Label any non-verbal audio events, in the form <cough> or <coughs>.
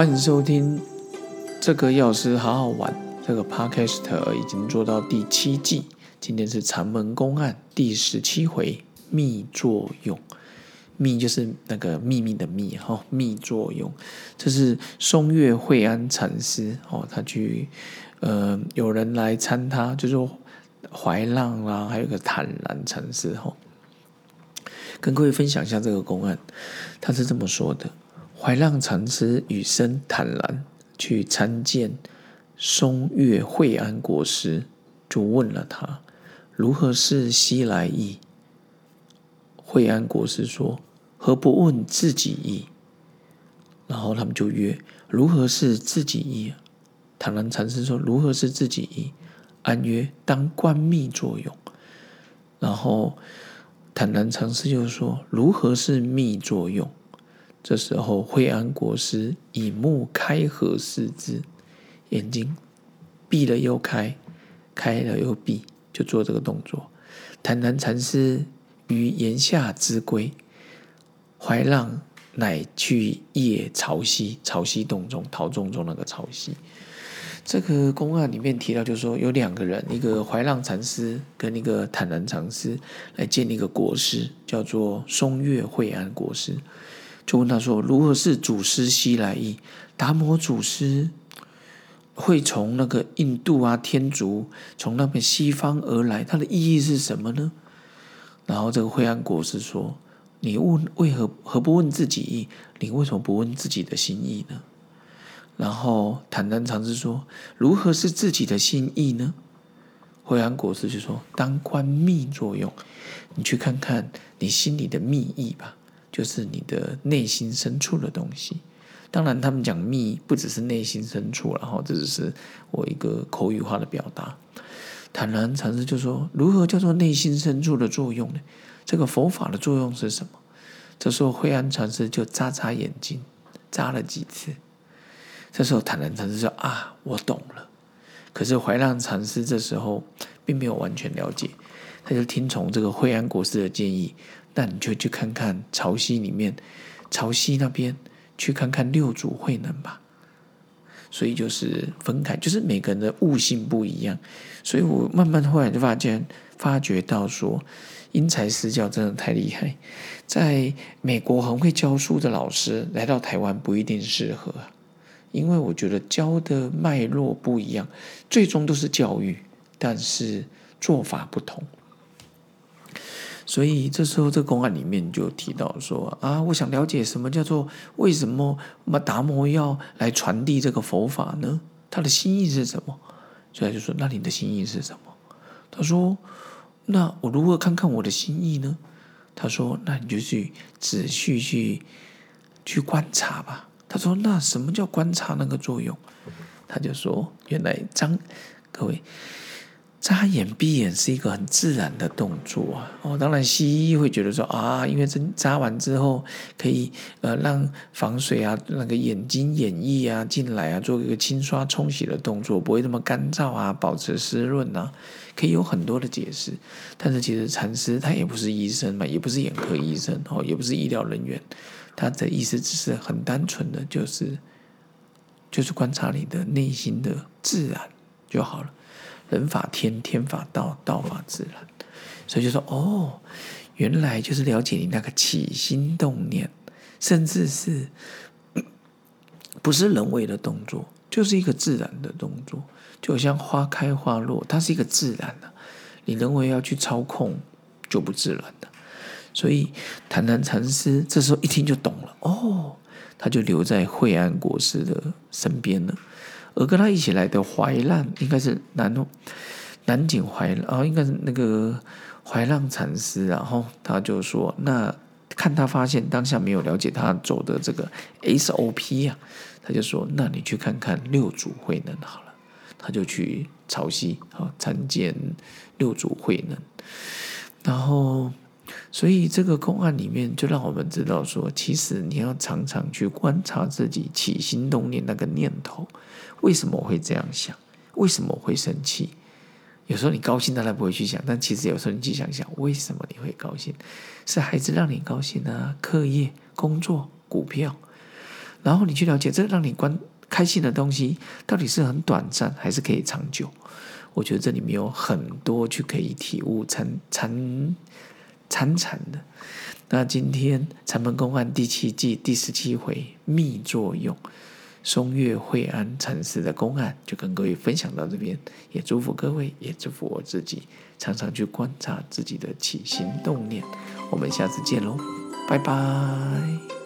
欢迎收听这个药师好好玩。这个 podcast 已经做到第七季，今天是长门公案第十七回密作用。密就是那个秘密的密哈，密作用。这是松月惠安禅师哦，他去呃，有人来参他，就是怀浪啦，还有个坦然禅师哈。跟各位分享一下这个公案，他是这么说的：怀让禅师与生坦然去参见松月惠安国师，就问了他如何是西来意。惠安国师说：“何不问自己意？”然后他们就约：“如何是自己意？”坦然禅师说：“如何是自己意？”安曰：“当观密作用。”然后。坦然禅师就说：“如何是密作用？”这时候，惠安国师以目开合视之，眼睛闭了又开，开了又闭，就做这个动作。坦然禅师于檐下之归，怀浪乃去夜潮汐，潮汐洞中，陶洞中那个潮汐。这个公案里面提到，就是说有两个人，一个怀浪禅师跟一个坦然禅师来建立一个国师，叫做松月惠安国师，就问他说：“如何是祖师西来意？达摩祖师会从那个印度啊天竺，从那边西方而来，它的意义是什么呢？”然后这个惠安国师说：“你问为何何不问自己意？你为什么不问自己的心意呢？”然后坦然禅师说：“如何是自己的心意呢？”惠安国师就说：“当观密作用，你去看看你心里的密意吧，就是你的内心深处的东西。当然，他们讲密不只是内心深处，然后这只是我一个口语化的表达。”坦然禅师就说：“如何叫做内心深处的作用呢？这个佛法的作用是什么？”这时候惠安禅师就眨眨眼睛，眨了几次。这时候，坦然禅师说：“啊，我懂了。”可是怀让禅师这时候并没有完全了解，他就听从这个惠安国师的建议：“那你就去看看潮汐里面，潮汐那边去看看六祖慧能吧。”所以就是分开，就是每个人的悟性不一样。所以我慢慢后来就发现，发觉到说，因材施教真的太厉害。在美国很会教书的老师来到台湾不一定适合。因为我觉得教的脉络不一样，最终都是教育，但是做法不同。所以这时候这公案里面就提到说啊，我想了解什么叫做为什么嘛达摩要来传递这个佛法呢？他的心意是什么？所以他就说：“那你的心意是什么？”他说：“那我如何看看我的心意呢？”他说：“那你就去仔细去去观察吧。”他说：“那什么叫观察那个作用？”他就说：“原来张各位眨眼闭眼是一个很自然的动作啊。哦，当然西医会觉得说啊，因为这眨完之后可以呃让防水啊，那个眼睛眼液啊进来啊，做一个清刷冲洗的动作，不会那么干燥啊，保持湿润啊，可以有很多的解释。但是其实禅师他也不是医生嘛，也不是眼科医生哦，也不是医疗人员。”他的意思只是很单纯的，就是就是观察你的内心的自然就好了。人法天，天法道，道法自然。所以就说哦，原来就是了解你那个起心动念，甚至是 <coughs> 不是人为的动作，就是一个自然的动作，就像花开花落，它是一个自然的，你人为要去操控，就不自然的。所以，坦然禅师这时候一听就懂了哦，他就留在惠安国师的身边了。而跟他一起来的怀浪，应该是南南景怀，然后应该是那个怀浪禅师。然后他就说：“那看他发现当下没有了解他走的这个 SOP 呀，他就说：那你去看看六祖慧能好了。他就去潮汐啊参见六祖慧能，然后。”所以这个公案里面就让我们知道说，其实你要常常去观察自己起心动念那个念头，为什么会这样想？为什么会生气？有时候你高兴当然不会去想，但其实有时候你去想想，为什么你会高兴？是孩子让你高兴啊？课业、工作、股票？然后你去了解这让你关开心的东西到底是很短暂还是可以长久。我觉得这里面有很多去可以体悟参参潺潺的。那今天禅门公案第七季第十七回密作用，松月惠安禅师的公案就跟各位分享到这边，也祝福各位，也祝福我自己，常常去观察自己的起心动念。我们下次见喽，拜拜。